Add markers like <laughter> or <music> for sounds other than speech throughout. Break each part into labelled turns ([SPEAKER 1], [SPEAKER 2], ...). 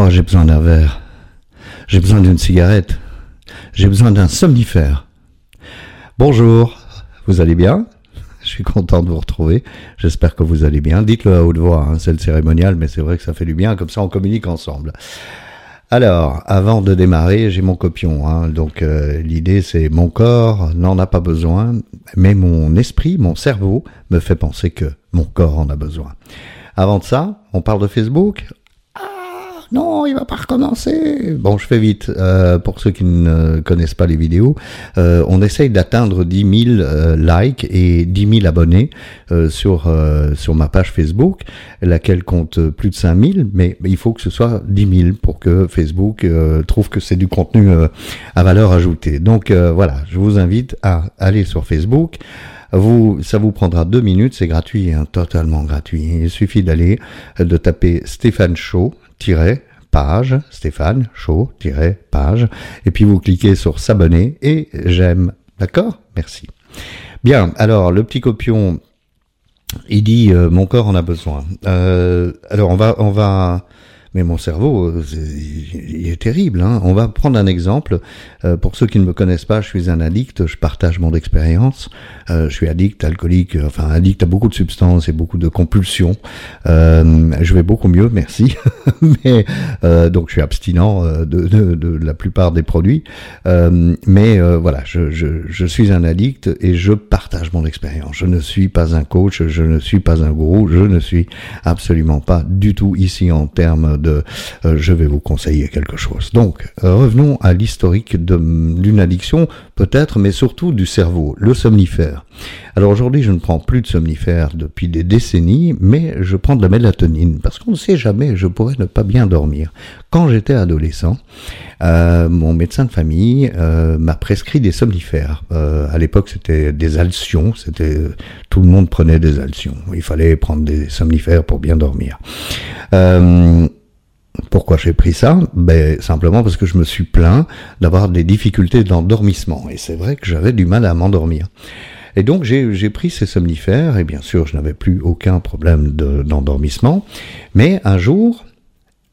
[SPEAKER 1] Oh, j'ai besoin d'un verre. J'ai besoin d'une cigarette. J'ai besoin d'un somnifère. Bonjour, vous allez bien? Je suis content de vous retrouver. J'espère que vous allez bien. Dites-le à haute voix, hein, c'est le cérémonial, mais c'est vrai que ça fait du bien, comme ça on communique ensemble. Alors, avant de démarrer, j'ai mon copion. Hein. donc euh, l'idée c'est mon corps n'en a pas besoin, mais mon esprit, mon cerveau me fait penser que mon corps en a besoin. Avant de ça, on parle de Facebook non, il va pas recommencer. Bon, je fais vite. Euh, pour ceux qui ne connaissent pas les vidéos, euh, on essaye d'atteindre 10 000 euh, likes et 10 000 abonnés euh, sur euh, sur ma page Facebook, laquelle compte plus de 5 000, mais il faut que ce soit 10 000 pour que Facebook trouve que c'est du contenu à valeur ajoutée. Donc voilà, je vous invite à aller sur Facebook. Vous, ça vous prendra deux minutes, c'est gratuit, hein, totalement gratuit. Il suffit d'aller, de taper Stéphane Show, page, Stéphane, chaud, page, et puis vous cliquez sur s'abonner et j'aime. D'accord? Merci. Bien, alors le petit copion, il dit euh, mon corps en a besoin. Euh, alors on va, on va mais mon cerveau, euh, il est terrible. Hein. On va prendre un exemple. Euh, pour ceux qui ne me connaissent pas, je suis un addict, je partage mon expérience. Euh, je suis addict, alcoolique, enfin addict à beaucoup de substances et beaucoup de compulsions. je vais beaucoup mieux, merci. <laughs> mais donc je suis abstinent de, la plupart des produits. mais voilà, je, je, je suis un addict et je partage mon expérience. Je ne suis pas un coach, je ne suis pas un gourou, je ne suis absolument pas du tout ici en termes de euh, je vais vous conseiller quelque chose. Donc, euh, revenons à l'historique d'une addiction, peut-être, mais surtout du cerveau, le somnifère. Alors aujourd'hui, je ne prends plus de somnifère depuis des décennies, mais je prends de la mélatonine, parce qu'on ne sait jamais, je pourrais ne pas bien dormir. Quand j'étais adolescent, euh, mon médecin de famille m'a prescrit des somnifères. à l'époque, c'était des alcions, c'était tout le monde prenait des alcions. Il fallait prendre des somnifères pour bien dormir. Pourquoi j'ai pris ça ben, Simplement parce que je me suis plaint d'avoir des difficultés d'endormissement. Et c'est vrai que j'avais du mal à m'endormir. Et donc j'ai pris ces somnifères, et bien sûr je n'avais plus aucun problème d'endormissement. mais un jour,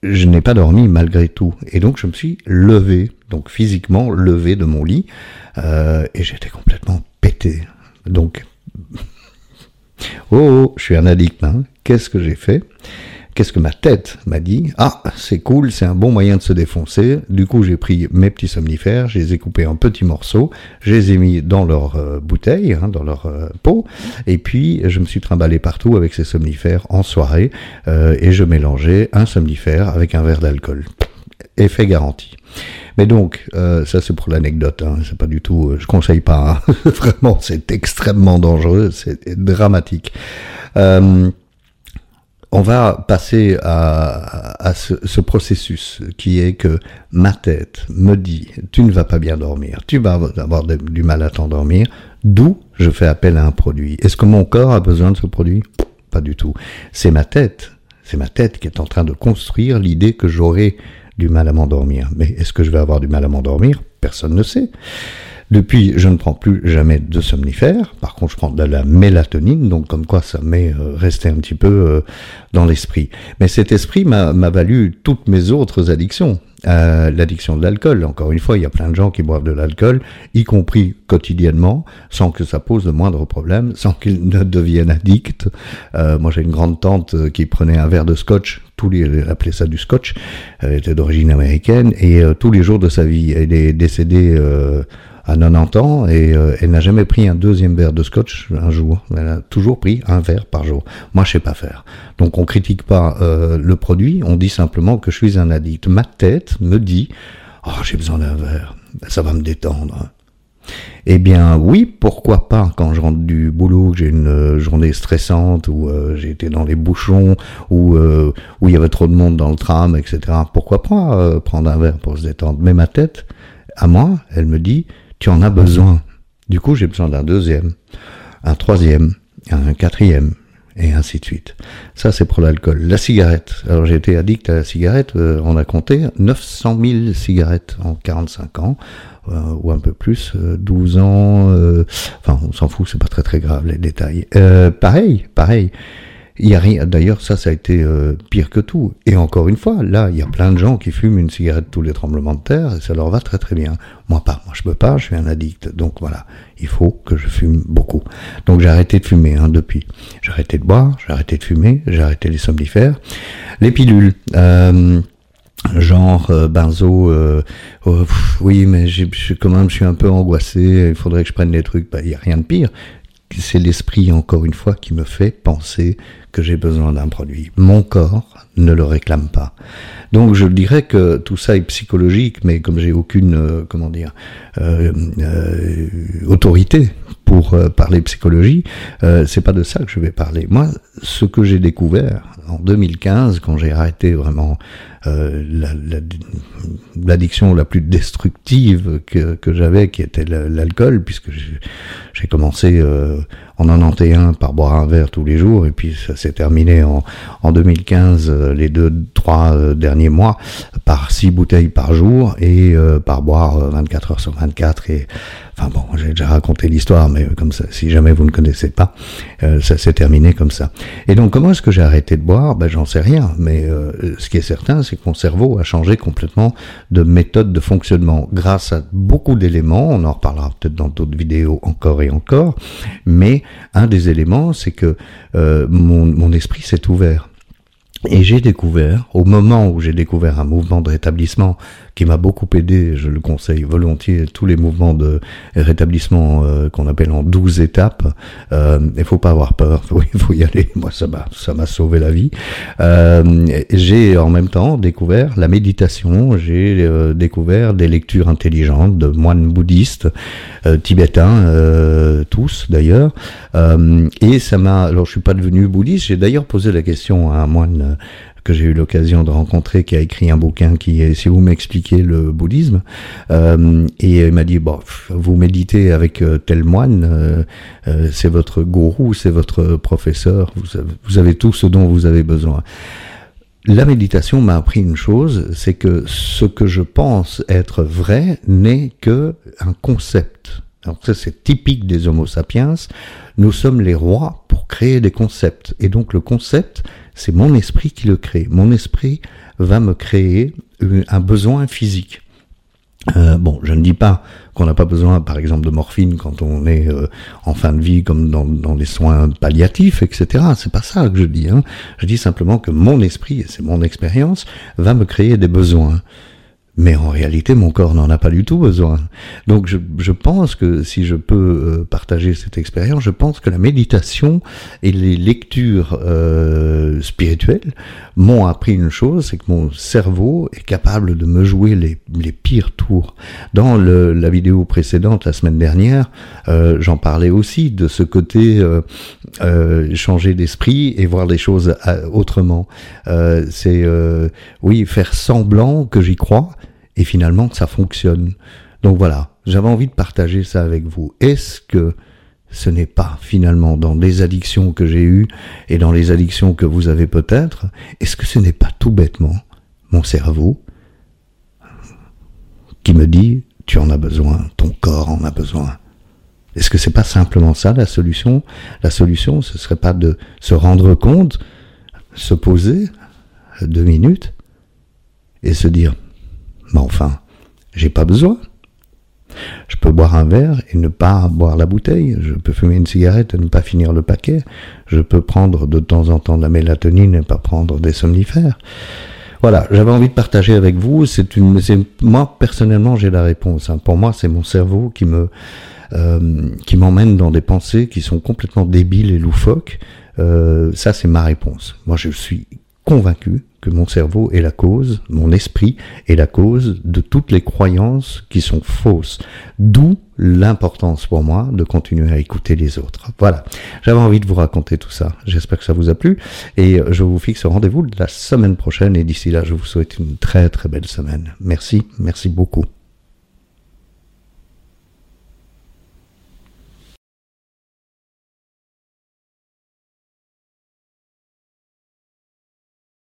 [SPEAKER 1] je n'ai pas dormi malgré tout. Et donc je me suis levé, donc physiquement levé de mon lit, euh, et j'étais complètement pété. Donc, <laughs> oh, oh, je suis un addict, hein. qu'est-ce que j'ai fait? Qu'est-ce que ma tête m'a dit? Ah, c'est cool, c'est un bon moyen de se défoncer. Du coup, j'ai pris mes petits somnifères, je les ai coupés en petits morceaux, je les ai mis dans leur euh, bouteille, hein, dans leur euh, pot, et puis je me suis trimballé partout avec ces somnifères en soirée, euh, et je mélangeais un somnifère avec un verre d'alcool. Effet garanti. Mais donc, ça c'est pour l'anecdote, hein, c'est pas du tout, je conseille pas, hein. <laughs> vraiment, c'est extrêmement dangereux, c'est dramatique. Euh, on va passer à, ce, processus qui est que ma tête me dit tu ne vas pas bien dormir, tu vas avoir du mal à t'endormir, d'où je fais appel à un produit. Est-ce que mon corps a besoin de ce produit? Pas du tout. C'est ma tête, c'est ma tête qui est en train de construire l'idée que j'aurai du mal à m'endormir. Mais est-ce que je vais avoir du mal à m'endormir? Personne ne sait. Depuis, je ne prends plus jamais de somnifères. Par contre, je prends de la mélatonine, donc comme quoi ça m'est euh, resté un petit peu euh, dans l'esprit. Mais cet esprit m'a valu toutes mes autres addictions. Euh, l'addiction de l'alcool. Encore une fois, il y a plein de gens qui boivent de l'alcool, y compris quotidiennement, sans que ça pose de moindres problèmes, sans qu'ils ne deviennent addicts. Euh, moi, j'ai une grande tante qui prenait un verre de scotch, tous les, elle appelait ça du scotch, elle était d'origine américaine, et tous les jours de sa vie, elle est décédée à 90 ans et euh, elle n'a jamais pris un deuxième verre de scotch un jour. Elle a toujours pris un verre par jour. Moi, je sais pas faire. Donc, on critique pas euh, le produit, on dit simplement que je suis un addict. Ma tête me dit, oh, j'ai besoin d'un verre, ça va me détendre. Eh bien oui, pourquoi pas quand je rentre du boulot, j'ai une euh, journée stressante, ou j'ai été dans les bouchons, ou où il y avait trop de monde dans le tram, etc. Pourquoi pas prendre un verre pour se détendre? Mais ma tête, à moi, elle me dit, tu en as besoin. Du coup, j'ai besoin d'un deuxième, un troisième, un quatrième, et ainsi de suite. Ça, c'est pour l'alcool. La cigarette. Alors, j'ai été addict à la cigarette. Euh, on a compté 900 000 cigarettes en 45 ans, euh, ou un peu plus, 12 euh, ans. enfin, on s'en fout, c'est pas très très grave les détails. pareil, pareil. Il y a rien. D'ailleurs, ça, ça a été euh, pire que tout. Et encore une fois, là, il y a plein de gens qui fument une cigarette tous les tremblements de terre et ça leur va très très bien. Moi pas. Moi, je peux pas. Je suis un addict. Donc voilà, il faut que je fume beaucoup. Donc j'ai arrêté de fumer hein, depuis. J'ai arrêté de boire. J'ai arrêté de fumer. J'ai arrêté les somnifères, les pilules. Euh, genre euh, benzo euh, oh, oui mais je quand même je suis un peu angoissé il faudrait que je prenne des trucs bah, il y a rien de pire c'est l'esprit, encore une fois, qui me fait penser que j'ai besoin d'un produit. Mon corps ne le réclame pas. Donc je dirais que tout ça est psychologique, mais comme j'ai aucune, euh, comment dire, euh, euh, autorité pour parler psychologie, c'est pas de ça que je vais parler. Moi, ce que j'ai découvert en 2015, quand j'ai arrêté vraiment l'addiction la, la, plus destructive que, que j'avais, qui était l'alcool, puisque j'ai commencé en 91 par boire un verre tous les jours et puis ça s'est terminé en, en 2015 euh, les deux trois euh, derniers mois par six bouteilles par jour et euh, par boire 24 heures sur 24 et Enfin bon, j'ai déjà raconté l'histoire, mais comme ça, si jamais vous ne connaissez pas, euh, ça s'est terminé comme ça. Et donc, comment est-ce que j'ai arrêté de boire? Ben, j'en sais rien. Mais euh, ce qui est certain, c'est que mon cerveau a changé complètement de méthode de fonctionnement grâce à beaucoup d'éléments. On en reparlera peut-être dans d'autres vidéos encore et encore. Mais un des éléments, c'est que euh, mon, mon esprit s'est ouvert. Et j'ai découvert, au moment où j'ai découvert un mouvement de rétablissement qui m'a beaucoup aidé, je le conseille volontiers, tous les mouvements de rétablissement euh, qu'on appelle en 12 étapes, euh, il faut pas avoir peur, <laughs> il faut y aller, moi ça m'a ça m'a sauvé la vie. Euh, j'ai en même temps découvert la méditation, j'ai euh, découvert des lectures intelligentes de moines bouddhistes, euh, tibétains, tous d'ailleurs, et ça m'a, alors je suis pas devenu bouddhiste, j'ai d'ailleurs posé la question à un moine que j'ai eu l'occasion de rencontrer, qui a écrit un bouquin qui est Si vous m'expliquez le bouddhisme, euh, et il m'a dit bon, vous méditez avec euh, tel moine, euh, euh, c'est votre gourou, c'est votre professeur, vous avez, vous avez tout ce dont vous avez besoin. La méditation m'a appris une chose, c'est que ce que je pense être vrai n'est que un concept. Alors ça c'est typique des Homo sapiens. Nous sommes les rois pour créer des concepts. Et donc le concept, c'est mon esprit qui le crée. Mon esprit va me créer un besoin physique. Euh, bon, je ne dis pas qu'on n'a pas besoin, par exemple, de morphine quand on est euh, en fin de vie, comme dans, dans les soins palliatifs, etc. C'est pas ça que je dis. Hein. Je dis simplement que mon esprit, et c'est mon expérience, va me créer des besoins. Mais en réalité, mon corps n'en a pas du tout besoin. Donc je, je pense que si je peux euh, partager cette expérience, je pense que la méditation et les lectures euh, spirituelles m'ont appris une chose, c'est que mon cerveau est capable de me jouer les, les pires tours. Dans le, la vidéo précédente, la semaine dernière, euh, j'en parlais aussi de ce côté euh, euh, changer d'esprit et voir les choses autrement. c'est oui, faire semblant que j'y crois et finalement ça fonctionne. Donc voilà, j'avais envie de partager ça avec vous. Est-ce que ce n'est pas finalement dans les addictions que j'ai eues et dans les addictions que vous avez peut-être, est-ce que ce n'est pas tout bêtement mon cerveau qui me dit tu en as besoin, ton corps en a besoin Est-ce que c'est pas simplement ça la solution? La solution, ce serait pas de se rendre compte, se poser deux minutes et se dire mais enfin, j'ai pas besoin. Je peux boire un verre et ne pas boire la bouteille. Je peux fumer une cigarette et ne pas finir le paquet. Je peux prendre de temps en temps de la mélatonine et pas prendre des somnifères. Voilà, j'avais envie de partager avec vous. C'est une, moi personnellement, j'ai la réponse. Hein. Pour moi, c'est mon cerveau qui me, euh, qui m'emmène dans des pensées qui sont complètement débiles et loufoques. Euh, ça, c'est ma réponse. Moi, je suis convaincu mon cerveau est la cause, mon esprit est la cause de toutes les croyances qui sont fausses. D'où l'importance pour moi de continuer à écouter les autres. Voilà, j'avais envie de vous raconter tout ça. J'espère que ça vous a plu et je vous fixe rendez-vous la semaine prochaine et d'ici là, je vous souhaite une très très belle semaine. Merci, merci beaucoup.